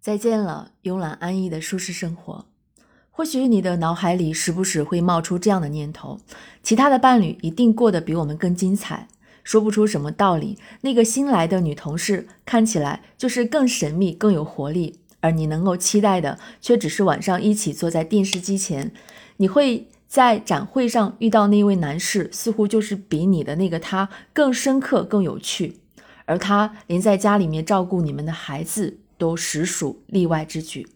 再见了，慵懒安逸的舒适生活。或许你的脑海里时不时会冒出这样的念头：其他的伴侣一定过得比我们更精彩。说不出什么道理，那个新来的女同事看起来就是更神秘、更有活力，而你能够期待的却只是晚上一起坐在电视机前。你会在展会上遇到那位男士，似乎就是比你的那个他更深刻、更有趣，而他连在家里面照顾你们的孩子。都实属例外之举。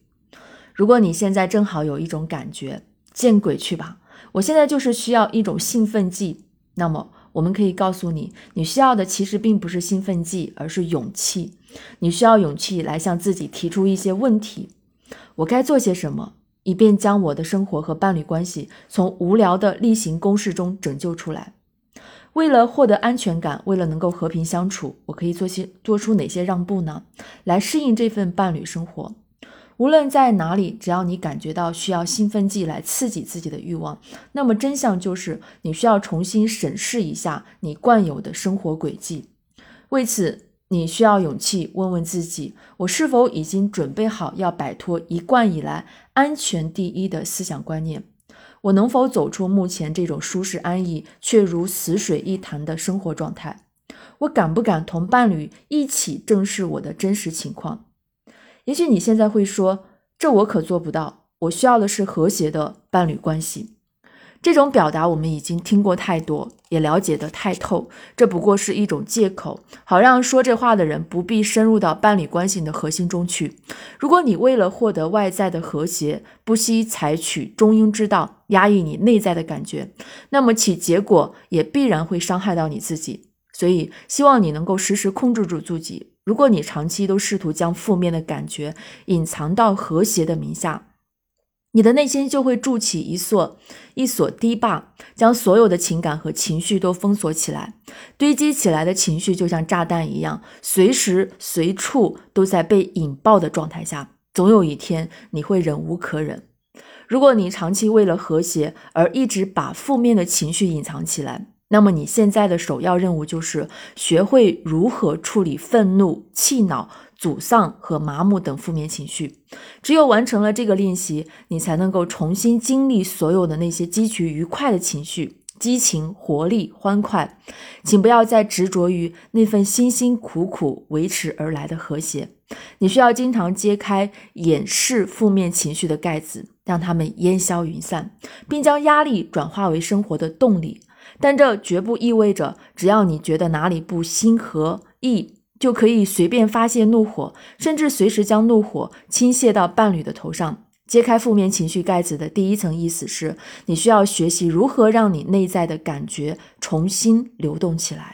如果你现在正好有一种感觉，见鬼去吧！我现在就是需要一种兴奋剂。那么，我们可以告诉你，你需要的其实并不是兴奋剂，而是勇气。你需要勇气来向自己提出一些问题：我该做些什么，以便将我的生活和伴侣关系从无聊的例行公事中拯救出来？为了获得安全感，为了能够和平相处，我可以做些做出哪些让步呢？来适应这份伴侣生活。无论在哪里，只要你感觉到需要兴奋剂来刺激自己的欲望，那么真相就是你需要重新审视一下你惯有的生活轨迹。为此，你需要勇气问问自己：我是否已经准备好要摆脱一贯以来安全第一的思想观念？我能否走出目前这种舒适安逸却如死水一潭的生活状态？我敢不敢同伴侣一起正视我的真实情况？也许你现在会说：“这我可做不到，我需要的是和谐的伴侣关系。”这种表达我们已经听过太多，也了解得太透，这不过是一种借口，好让说这话的人不必深入到伴侣关系的核心中去。如果你为了获得外在的和谐，不惜采取中庸之道，压抑你内在的感觉，那么其结果也必然会伤害到你自己。所以，希望你能够时时控制住自己。如果你长期都试图将负面的感觉隐藏到和谐的名下，你的内心就会筑起一座一所堤坝，将所有的情感和情绪都封锁起来。堆积起来的情绪就像炸弹一样，随时随处都在被引爆的状态下，总有一天你会忍无可忍。如果你长期为了和谐而一直把负面的情绪隐藏起来，那么你现在的首要任务就是学会如何处理愤怒、气恼。沮丧和麻木等负面情绪，只有完成了这个练习，你才能够重新经历所有的那些积聚愉快的情绪，激情、活力、欢快。请不要再执着于那份辛辛苦苦维持而来的和谐。你需要经常揭开掩饰负面情绪的盖子，让它们烟消云散，并将压力转化为生活的动力。但这绝不意味着，只要你觉得哪里不心和意。就可以随便发泄怒火，甚至随时将怒火倾泻到伴侣的头上。揭开负面情绪盖子的第一层意思是，你需要学习如何让你内在的感觉重新流动起来。